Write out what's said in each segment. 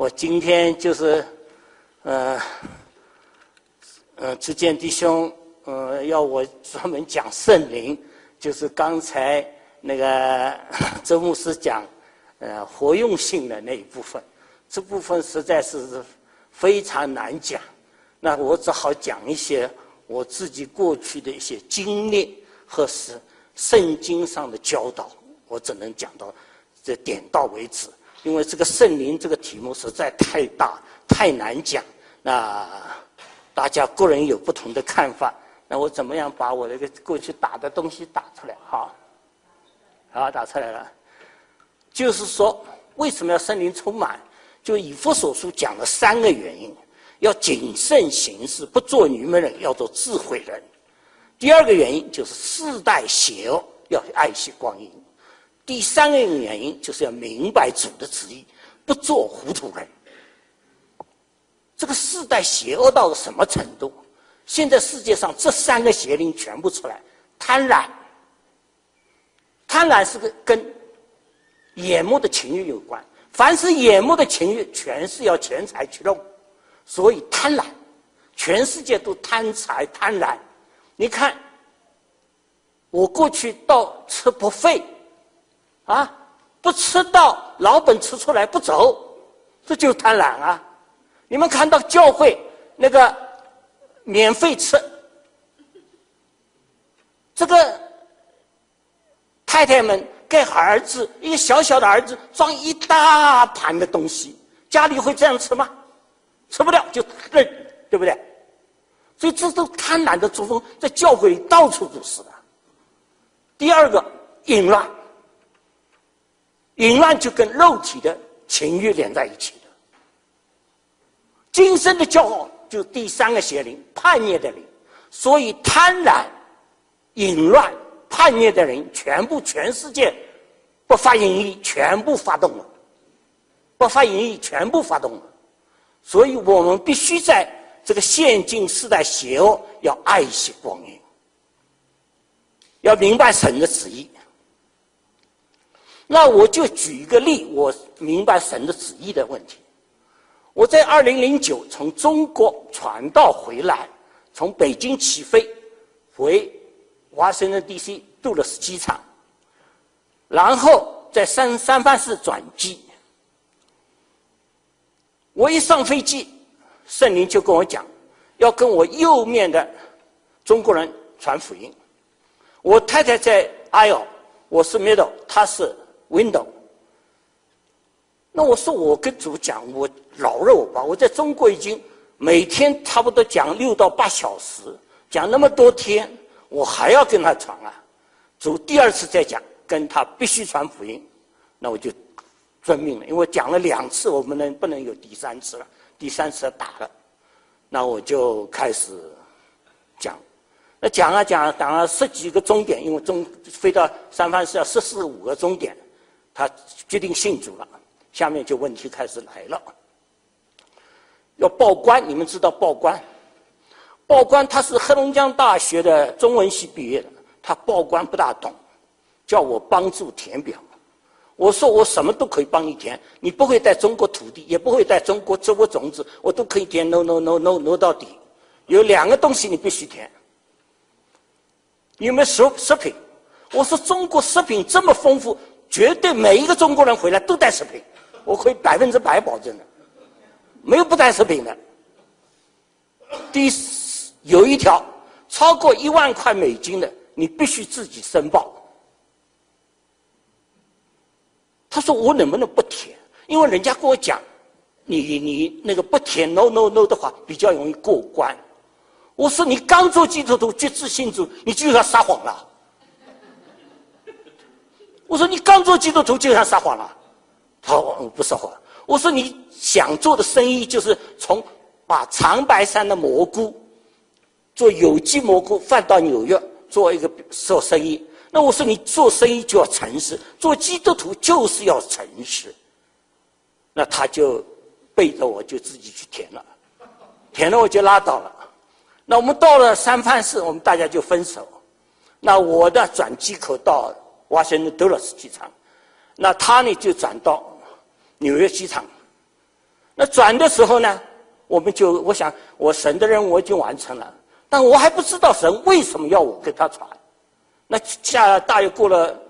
我今天就是，呃，呃，志坚弟兄，呃，要我专门讲圣灵，就是刚才那个 周牧师讲，呃，活用性的那一部分，这部分实在是非常难讲。那我只好讲一些我自己过去的一些经历和是圣经上的教导，我只能讲到这点到为止。因为这个圣灵这个题目实在太大太难讲，那大家个人有不同的看法。那我怎么样把我那个过去打的东西打出来？好，好打出来了。就是说，为什么要圣灵充满？就以佛所书讲了三个原因：要谨慎行事，不做愚昧人，要做智慧人。第二个原因就是世代邪恶，要爱惜光阴。第三个原因就是要明白主的旨意，不做糊涂人。这个世代邪恶到了什么程度？现在世界上这三个邪灵全部出来：贪婪，贪婪是个跟眼目的情欲有关。凡是眼目的情欲，全是要钱财去弄，所以贪婪，全世界都贪财贪婪。你看，我过去到吃不费。啊，不吃到老本吃出来不走，这就贪婪啊！你们看到教会那个免费吃，这个太太们给儿子一个小小的儿子装一大盘的东西，家里会这样吃吗？吃不了就扔，对不对？所以这都贪婪的作风，在教会到处都是的。第二个，淫乱。淫乱就跟肉体的情欲连在一起的，今生的骄傲就第三个邪灵叛逆的灵，所以贪婪、淫乱、叛逆的人，全部全世界不发淫意，全部发动了，不发淫意，全部发动了，所以我们必须在这个现今时代邪恶，要爱惜光阴，要明白神的旨意。那我就举一个例，我明白神的旨意的问题。我在二零零九从中国传道回来，从北京起飞回华盛顿 DC 杜勒斯机场，然后在三三藩市转机。我一上飞机，圣灵就跟我讲，要跟我右面的中国人传福音。我太太在 aisle，我是 middle，她是。window，那我说我跟主讲，我老肉吧，我在中国已经每天差不多讲六到八小时，讲那么多天，我还要跟他传啊。主第二次再讲，跟他必须传福音，那我就遵命了，因为讲了两次，我们能不能有第三次了？第三次打了，那我就开始讲。那讲啊讲啊，讲了十几个钟点，因为中飞到三藩市要十四五个钟点。他决定信主了，下面就问题开始来了。要报关，你们知道报关？报关他是黑龙江大学的中文系毕业的，他报关不大懂，叫我帮助填表。我说我什么都可以帮你填，你不会带中国土地，也不会带中国植物种子，我都可以填。No no no no no 到底。有两个东西你必须填，有没有食食品？我说中国食品这么丰富。绝对每一个中国人回来都带食品，我可以百分之百保证的，没有不带食品的。第四有一条，超过一万块美金的，你必须自己申报。他说我能不能不填？因为人家跟我讲，你你那个不填 no no no 的话，比较容易过关。我说你刚做基督徒，决志信主，你就要撒谎了。我说你刚做基督徒就想撒谎了，他说我不撒谎。我说你想做的生意就是从把长白山的蘑菇做有机蘑菇放到纽约做一个做生意。那我说你做生意就要诚实，做基督徒就是要诚实。那他就背着我就自己去填了，填了我就拉倒了。那我们到了三藩市，我们大家就分手。那我的转机口到。华盛顿德勒斯机场，那他呢就转到纽约机场。那转的时候呢，我们就我想，我神的任务我已经完成了，但我还不知道神为什么要我给他传。那下大约过了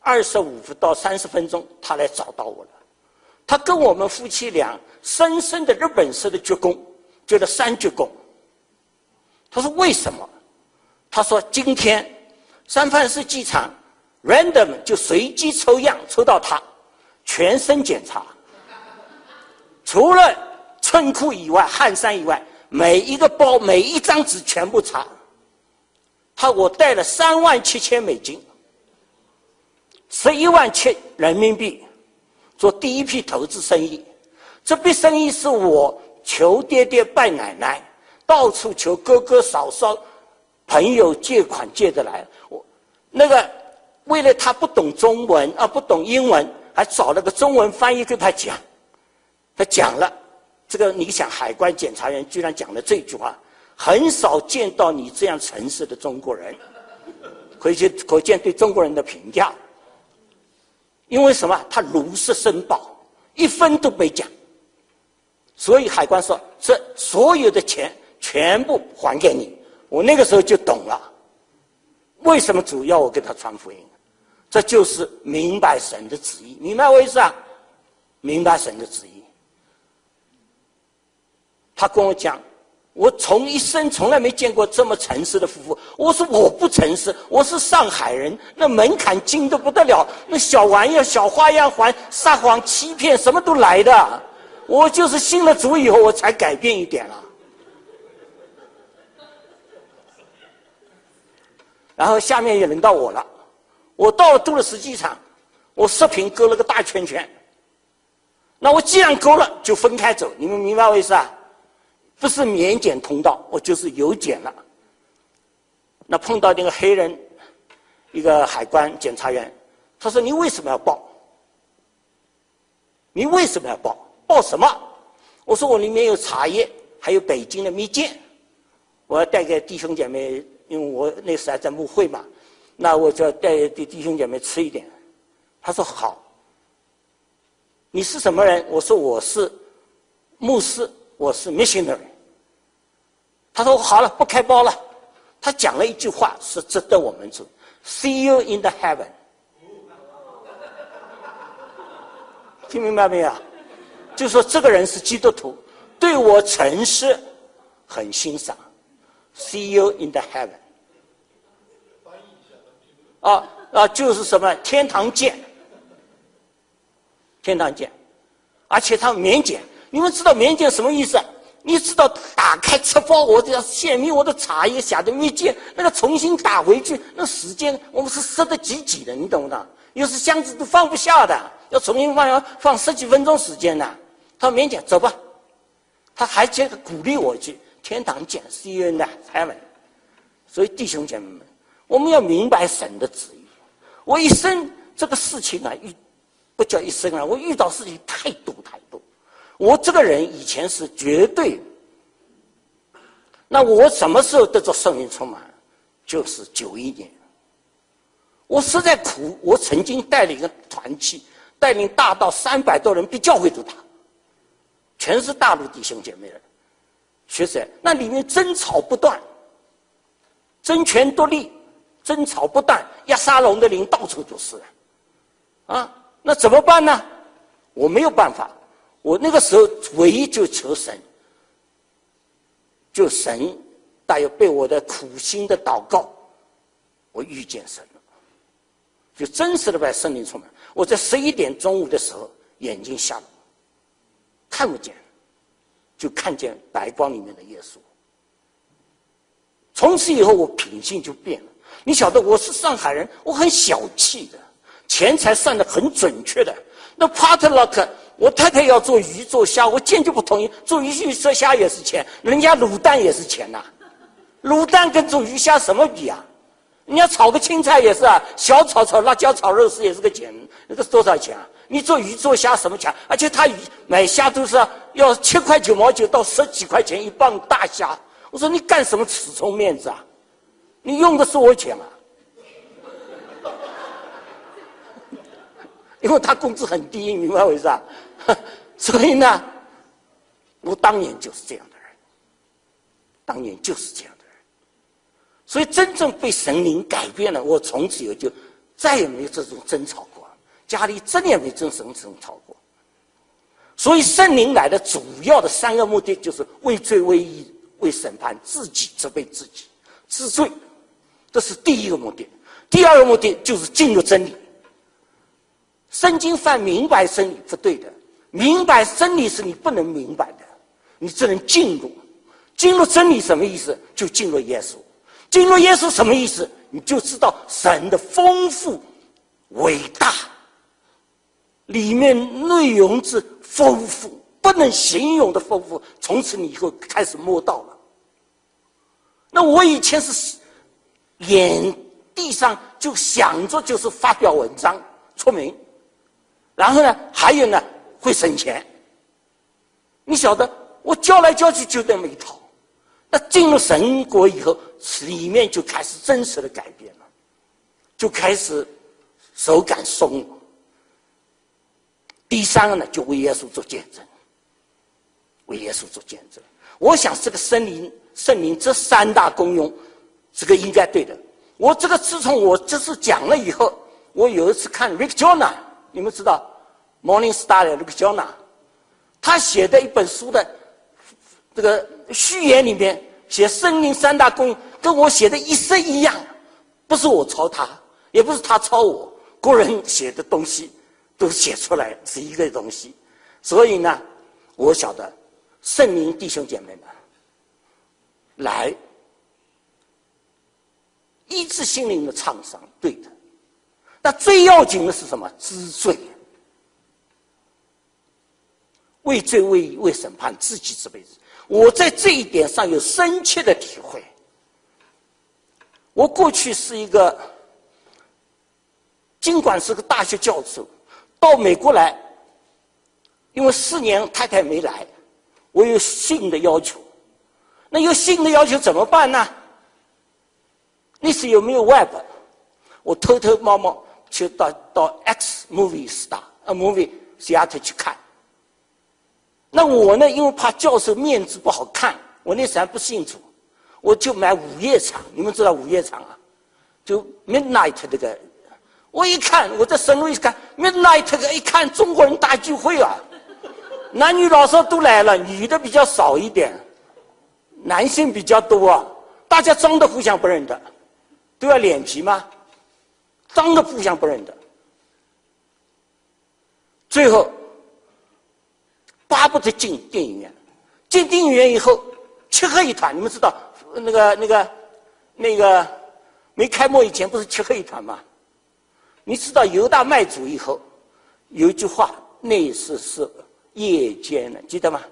二十五到三十分钟，他来找到我了。他跟我们夫妻俩深深的日本式的鞠躬，鞠了三鞠躬。他说为什么？他说今天三藩市机场 random 就随机抽样抽到他，全身检查，除了衬裤以外、汗衫以外，每一个包、每一张纸全部查。他我带了三万七千美金，十一万七人民币，做第一批投资生意。这笔生意是我求爹爹拜奶奶。到处求哥哥嫂嫂、朋友借款借得来，我那个为了他不懂中文啊，不懂英文，还找了个中文翻译给他讲。他讲了，这个你想，海关检查员居然讲了这句话，很少见到你这样诚实的中国人，可见可见对中国人的评价。因为什么？他如实申报，一分都没讲，所以海关说这所有的钱。全部还给你，我那个时候就懂了，为什么主要我给他传福音？这就是明白神的旨意，明白我意思啊？明白神的旨意。他跟我讲，我从一生从来没见过这么诚实的夫妇。我说我不诚实，我是上海人，那门槛精的不得了，那小玩意儿、小花样还撒谎、欺骗，什么都来的。我就是信了主以后，我才改变一点了。然后下面也轮到我了，我到了杜勒斯机场，我视频勾了个大圈圈。那我既然勾了，就分开走，你们明白我意思啊？不是免检通道，我就是有检了。那碰到那个黑人，一个海关检查员，他说：“你为什么要报？你为什么要报？报什么？”我说：“我里面有茶叶，还有北京的蜜饯，我要带给弟兄姐妹。”因为我那时还在牧会嘛，那我就要带弟弟兄姐妹吃一点。他说好。你是什么人？我说我是牧师，我是 missionary。他说好了，不开包了。他讲了一句话是值得我们做：See you in the heaven。听明白没有？就说这个人是基督徒，对我诚实，很欣赏。See you in the heaven。啊啊，就是什么天堂见，天堂见，而且他免检。你们知道免检什么意思？你知道打开吃包，我要显明我的茶叶下的蜜饯，那个重新打回去，那时间我们是塞得挤挤的，你懂不懂？有时箱子都放不下的，要重新放，要放十几分钟时间的。他免检，走吧。他还接着鼓励我去。天堂见，See you in heaven。所以弟兄姐妹们，我们要明白神的旨意。我一生这个事情啊，遇不叫一生啊，我遇到事情太多太多。我这个人以前是绝对，那我什么时候得着圣灵充满？就是九一年。我实在苦，我曾经带领一个团契，带领大到三百多人，比教会都大，全是大陆弟兄姐妹人。学生，那里面争吵不断，争权夺利，争吵不断，压沙龙的灵到处都是，啊，那怎么办呢？我没有办法，我那个时候唯一就求神，就神，大约被我的苦心的祷告，我遇见神了，就真实的把圣灵充满。我在十一点中午的时候，眼睛瞎了，看不见。就看见白光里面的耶稣。从此以后，我品性就变了。你晓得，我是上海人，我很小气的，钱财算的很准确的。那 Partlock，我太太要做鱼做虾，我坚决不同意。做鱼鱼做虾也是钱，人家卤蛋也是钱呐。卤蛋跟做鱼虾什么比啊？人家炒个青菜也是啊，小炒炒辣椒炒肉丝也是个钱，那个多少钱啊？你做鱼做虾什么钱？而且他鱼买虾都是要七块九毛九到十几块钱一磅大虾。我说你干什么死充面子啊？你用的是我钱啊？因为他工资很低，明白我意思啊？所以呢，我当年就是这样的人，当年就是这样的人。所以真正被神灵改变了，我从此以后就再也没有这种争吵过，家里真也没这种争吵过。所以圣灵来的主要的三个目的，就是为罪、为义、为审判自己，责备自己，治罪，这是第一个目的。第二个目的就是进入真理。圣经犯明白真理不对的，明白真理是你不能明白的，你只能进入。进入真理什么意思？就进入耶稣。进入耶稣什么意思？你就知道神的丰富、伟大，里面内容之丰富不能形容的丰富。从此你以后开始摸到了。那我以前是眼地上就想着就是发表文章出名，然后呢，还有呢会省钱。你晓得，我教来教去就这么一套。那进入神国以后，里面就开始真实的改变了，就开始手感松了。第三个呢，就为耶稣做见证，为耶稣做见证。我想这个圣灵，圣灵这三大功用，这个应该对的。我这个自从我这次讲了以后，我有一次看 Rick Joyner，你们知道 Morning Star 的 Rick Joyner，他写的一本书的。这个序言里面写圣灵三大功用，跟我写的一式一样，不是我抄他，也不是他抄我，个人写的东西都写出来是一个东西，所以呢，我晓得圣灵弟兄姐妹们来医治心灵的创伤，对的，那最要紧的是什么？知罪，畏罪畏畏审判自己这辈子。我在这一点上有深切的体会。我过去是一个，尽管是个大学教授，到美国来，因为四年太太没来，我有性的要求。那有性的要求怎么办呢？那时有没有 Web？我偷偷摸摸去到到 X Movie Star 呃 Movie Theater 去看。那我呢？因为怕教授面子不好看，我那时还不信主，我就买午夜场。你们知道午夜场啊？就 midnight 这个，我一看，我在神路一看 midnight 这个，一看中国人大聚会啊，男女老少都来了，女的比较少一点，男性比较多啊。大家装的互相不认得，都要脸皮吗？装的互相不认得，最后。巴不得进电影院，进电影院以后，漆黑一团。你们知道那个那个那个没开幕以前不是漆黑一团吗？你知道犹大卖主以后有一句话，那是是夜间的，记得吗？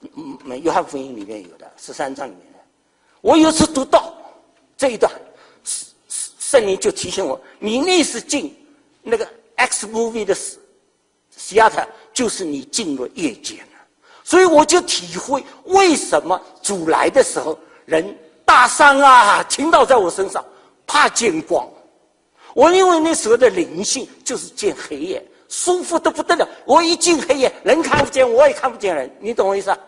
嗯，《约翰福音》里面有的十三章里面的。我有次读到这一段，圣圣灵就提醒我：你那是进那个 X movie 的死西亚特。就是你进入夜间了，所以我就体会为什么主来的时候人大伤啊倾倒在我身上，怕见光。我因为那时候的灵性就是见黑夜，舒服的不得了。我一进黑夜，人看不见，我也看不见人，你懂我意思啊？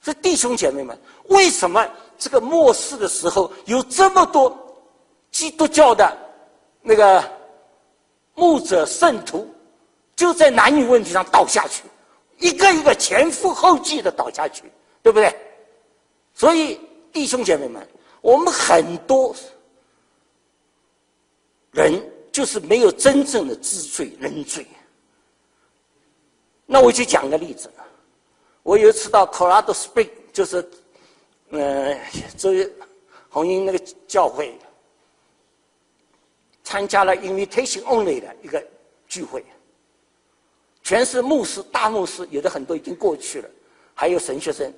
这弟兄姐妹们，为什么这个末世的时候有这么多基督教的那个牧者圣徒？就在男女问题上倒下去，一个一个前赴后继的倒下去，对不对？所以弟兄姐妹们，我们很多人就是没有真正的知罪认罪。那我就讲个例子，我有一次到 Colorado Spring，就是呃，周红英那个教会，参加了 Invitation Only 的一个聚会。全是牧师，大牧师，有的很多已经过去了，还有神学生。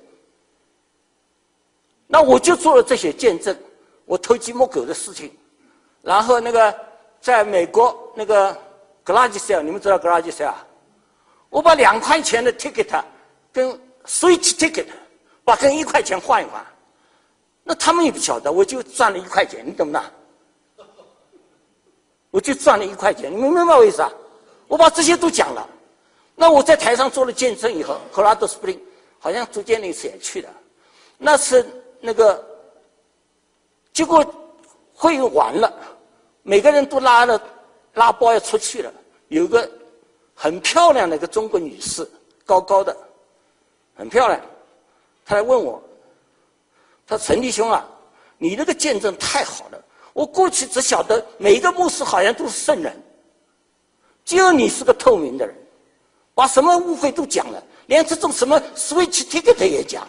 那我就做了这些见证，我偷鸡摸狗的事情。然后那个在美国那个 garage sale，你们知道 garage sale？我把两块钱的 ticket 跟 switch ticket，把跟一块钱换一换。那他们也不晓得，我就赚了一块钱，你懂不懂？我就赚了一块钱，你们明白我意思啊？我把这些都讲了。那我在台上做了见证以后，克拉多斯布林好像朱建那次也去了，那次那个结果会完了，每个人都拉了拉包要出去了，有个很漂亮的一个中国女士，高高的，很漂亮，他来问我，他说陈弟兄啊，你那个见证太好了，我过去只晓得每一个牧师好像都是圣人，只有你是个透明的人。把什么误会都讲了，连这种什么 switch ticket 也讲，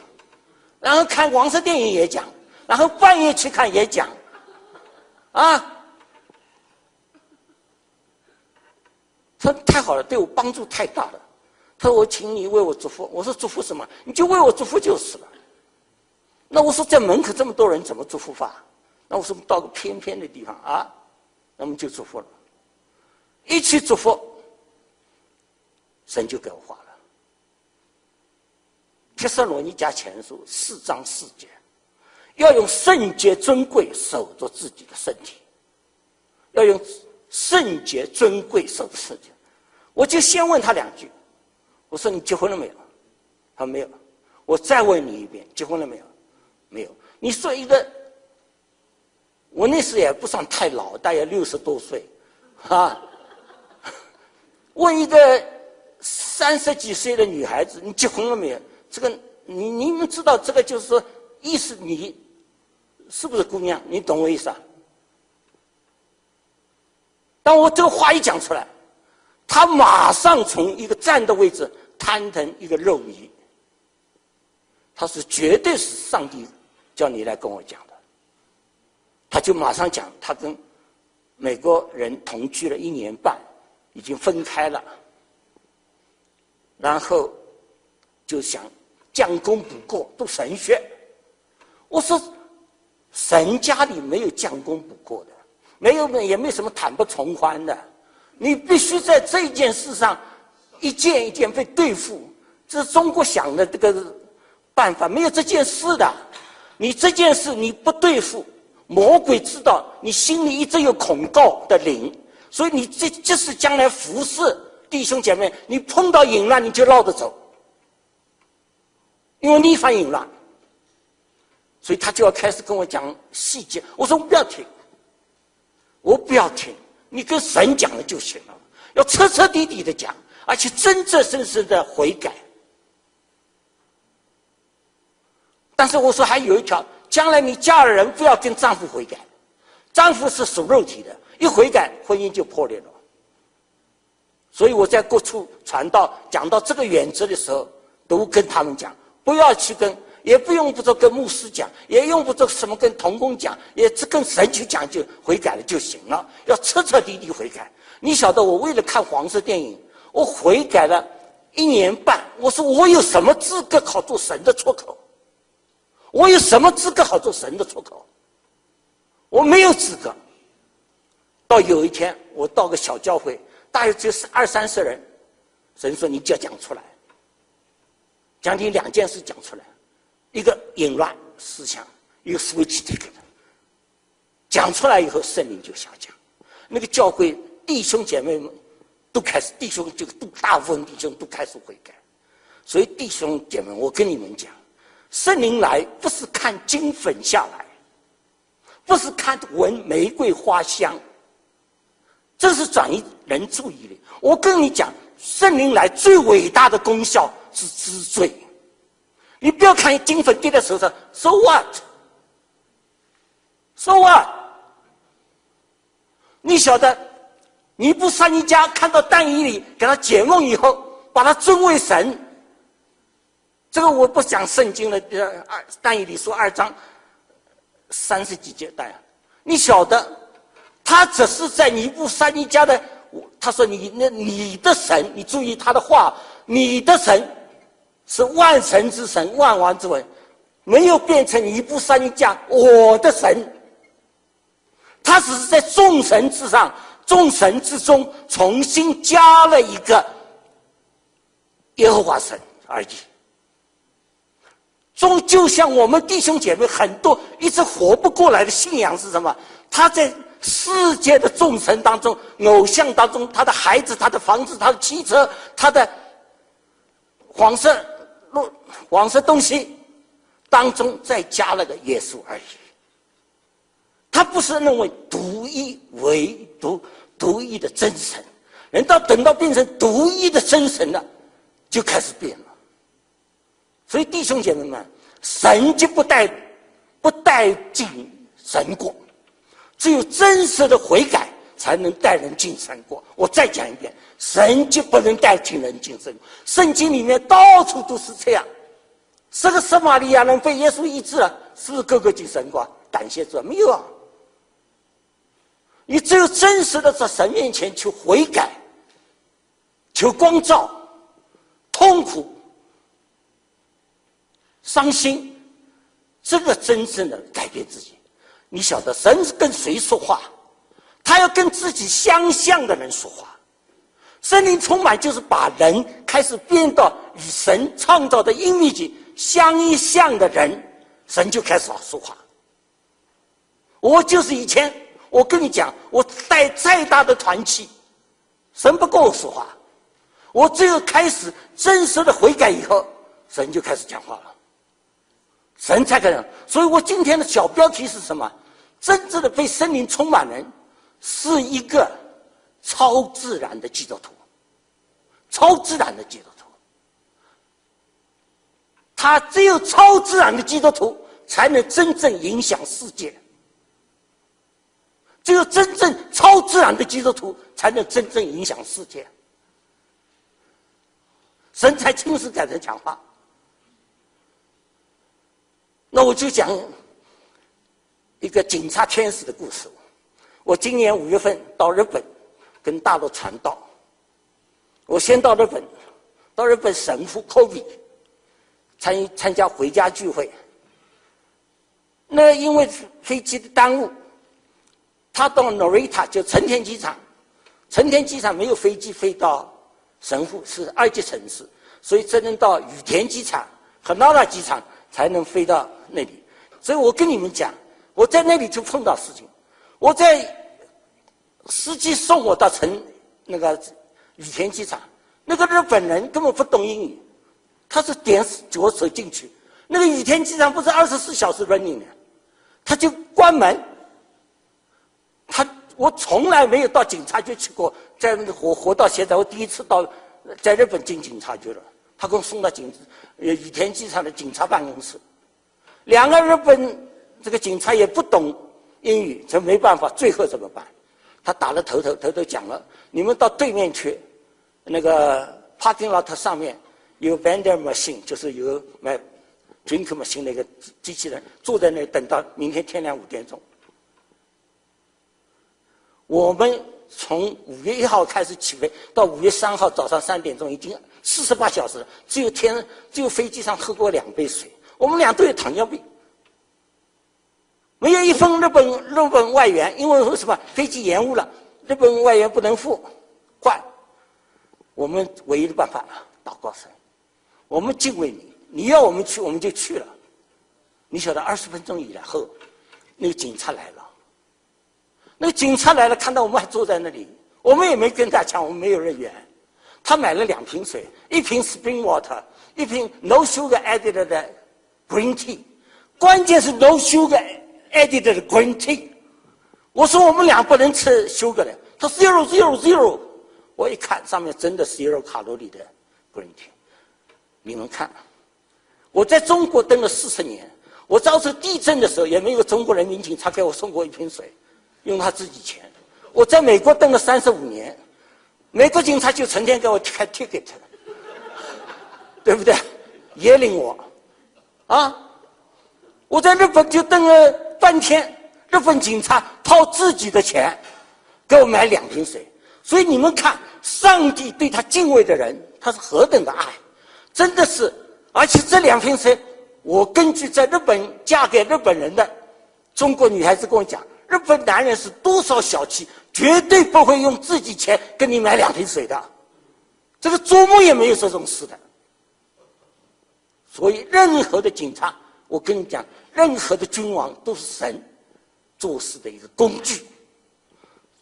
然后看黄色电影也讲，然后半夜去看也讲，啊，他太好了，对我帮助太大了。他说：“我请你为我祝福。”我说：“祝福什么？你就为我祝福就是了。”那我说：“在门口这么多人，怎么祝福法？”那我说：“到个偏偏的地方啊，那么就祝福了。”一起祝福。神就给我画了。帖撒罗尼迦前书四章四节，要用圣洁尊贵守着自己的身体，要用圣洁尊贵守着身体。我就先问他两句，我说你结婚了没有？他说没有。我再问你一遍，结婚了没有？没有。你说一个，我那时也不算太老，大约六十多岁，啊，问一个。三十几岁的女孩子，你结婚了没有？这个你你们知道这个就是说，意思你是不是姑娘？你懂我意思啊？当我这个话一讲出来，他马上从一个站的位置摊腾一个肉泥。他是绝对是上帝叫你来跟我讲的。他就马上讲，他跟美国人同居了一年半，已经分开了。然后就想将功补过，读神学。我说，神家里没有将功补过的，没有也没有什么坦不从宽的。你必须在这件事上一件一件被对付。这是中国想的这个办法，没有这件事的。你这件事你不对付，魔鬼知道你心里一直有恐告的灵，所以你这即使将来服侍。弟兄姐妹，你碰到淫乱你就绕着走，因为你犯淫乱，所以他就要开始跟我讲细节。我说不要听，我不要听，你跟神讲了就行了，要彻彻底底的讲，而且真真正正的悔改。但是我说还有一条，将来你嫁了人不要跟丈夫悔改，丈夫是属肉体的，一悔改婚姻就破裂了。所以我在各处传道，讲到这个原则的时候，都跟他们讲，不要去跟，也不用不着跟牧师讲，也用不着什么跟童工讲，也只跟神去讲就悔改了就行了。要彻彻底底悔改。你晓得，我为了看黄色电影，我悔改了一年半。我说我有什么资格好做神的出口？我有什么资格好做神的出口？我没有资格。到有一天，我到个小教会。大约只有二三十人，神说你就要讲出来，讲你两件事讲出来，一个淫乱思想，一个 switch 这个的，讲出来以后圣灵就下降，那个教会弟兄姐妹们都开始，弟兄就都大部分弟兄都开始悔改，所以弟兄姐妹，我跟你们讲，圣灵来不是看金粉下来，不是看闻玫瑰花香。这是转移人注意力。我跟你讲，圣灵来最伟大的功效是知罪。你不要看金粉滴在手上，so what？so what？你晓得，尼布三尼家看到但以里给他解梦以后，把他尊为神。这个我不讲圣经了，二但以里说二章三十几节但你晓得。他只是在尼布三尼家的，他说你那你的神，你注意他的话，你的神是万神之神，万王之王，没有变成尼布三家我的神。他只是在众神之上，众神之中重新加了一个耶和华神而已。中就像我们弟兄姐妹很多一直活不过来的信仰是什么？他在。世界的众神当中，偶像当中，他的孩子、他的房子、他的汽车、他的黄色路黄色东西当中再加了个耶稣而已。他不是认为独一唯独独一的真神，人到等到变成独一的真神了，就开始变了。所以弟兄姐妹们，神就不带不带进神国，只有真实的悔改才能带人进神国。我再讲一遍，神就不能带进人进神。圣经里面到处都是这样。这个撒玛利亚人被耶稣医治了，是不是个个进神国？感谢主，没有啊。你只有真实的在神面前求悔改、求光照、痛苦、伤心，这个真正的改变自己。你晓得，神是跟谁说话？他要跟自己相像的人说话。森灵充满，就是把人开始变到与神创造的阴密境相一像的人，神就开始说话。我就是以前。我跟你讲，我带再大的团契，神不跟我说话。我只有开始真实的悔改以后，神就开始讲话了。神才可能。所以我今天的小标题是什么？真正的被森灵充满人，是一个超自然的基督徒。超自然的基督徒，他只有超自然的基督徒，才能真正影响世界。只有真正超自然的基督徒，才能真正影响世界。神才亲自改人讲话。那我就讲一个警察天使的故事。我今年五月份到日本跟大陆传道。我先到日本，到日本神父 Kobe 参与参加回家聚会。那因为飞机的耽误。他到 Norita 就成田机场，成田机场没有飞机飞到神户是二级城市，所以只能到羽田机场和 Nara 机场才能飞到那里。所以我跟你们讲，我在那里就碰到事情。我在司机送我到成那个羽田机场，那个日本人根本不懂英语，他是点脚手进去，那个羽田机场不是二十四小时 running 的，他就关门。他我从来没有到警察局去过，在活活到现在，我第一次到在日本进警察局了。他给我送到警呃羽田机场的警察办公室，两个日本这个警察也不懂英语，这没办法，最后怎么办？他打了头头头头讲了，你们到对面去，那个 parking lot 上面有 vendor machine，就是有卖 drink machine 那个机器人，坐在那等到明天天亮五点钟。我们从五月一号开始起飞，到五月三号早上三点钟，已经四十八小时了。只有天，只有飞机上喝过两杯水。我们俩都有糖尿病，没有一分日本日本外援，因为为什么？飞机延误了，日本外援不能付，换。我们唯一的办法，祷告神，我们敬畏你，你要我们去，我们就去了。你晓得，二十分钟以后，那个警察来了。那个警察来了，看到我们还坐在那里，我们也没跟他讲，我们没有人员。他买了两瓶水，一瓶 Spring Water，一瓶 No Sugar Added 的 Green Tea。关键是 No Sugar Added 的 Green Tea。我说我们俩不能吃 sugar 的，他 Zero Zero Zero。我一看上面真的 Zero 卡路里的 Green Tea。你们看，我在中国登了四十年，我遭受地震的时候也没有中国人民警察给我送过一瓶水。用他自己钱，我在美国蹲了三十五年，美国警察就成天给我开 ticket，对不对？也领我，啊！我在日本就蹲了半天，日本警察掏自己的钱给我买两瓶水。所以你们看，上帝对他敬畏的人，他是何等的爱，真的是！而且这两瓶水，我根据在日本嫁给日本人的中国女孩子跟我讲。日本男人是多少小气，绝对不会用自己钱给你买两瓶水的，这个做梦也没有这种事的。所以，任何的警察，我跟你讲，任何的君王都是神做事的一个工具，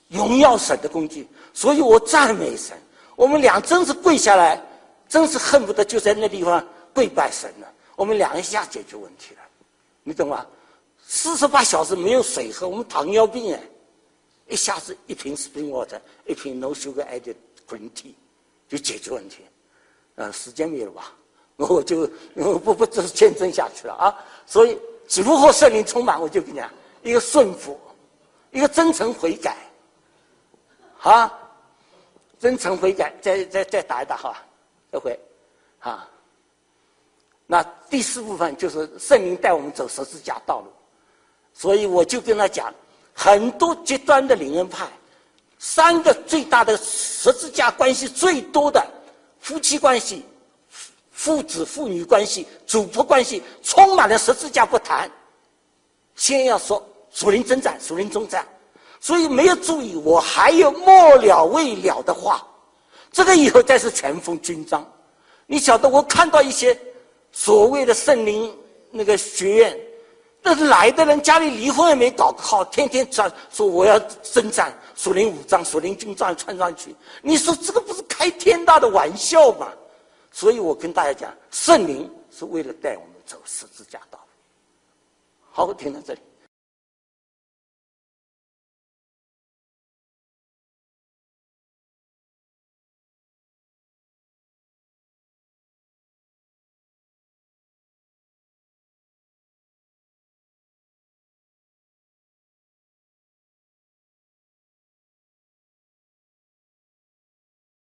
荣耀神的工具。所以我赞美神。我们俩真是跪下来，真是恨不得就在那地方跪拜神了。我们两一下解决问题了，你懂吗？四十八小时没有水喝，我们糖尿病哎，一下子一瓶 Spring Water，一瓶 No Sugar Added Green Tea，就解决问题。呃，时间没有吧？我就不不，这是见证下去了啊！所以，如何圣灵充满，我就跟你讲，一个顺服，一个真诚悔改，啊，真诚悔改，再再再打一打哈，再回，啊。那第四部分就是圣灵带我们走十字架道路，所以我就跟他讲，很多极端的灵恩派，三个最大的十字架关系最多的夫妻关系、父子父女关系、主仆关系，充满了十字架不谈，先要说属灵征战、属灵征战，所以没有注意我还有末了未了的话，这个以后再是全封军章，你晓得我看到一些。所谓的圣灵那个学院，那来的人家里离婚也没搞好，天天传说我要征战，属灵武装、属灵军装穿上去，你说这个不是开天大的玩笑吗？所以我跟大家讲，圣灵是为了带我们走十字架道。好，我停到这里。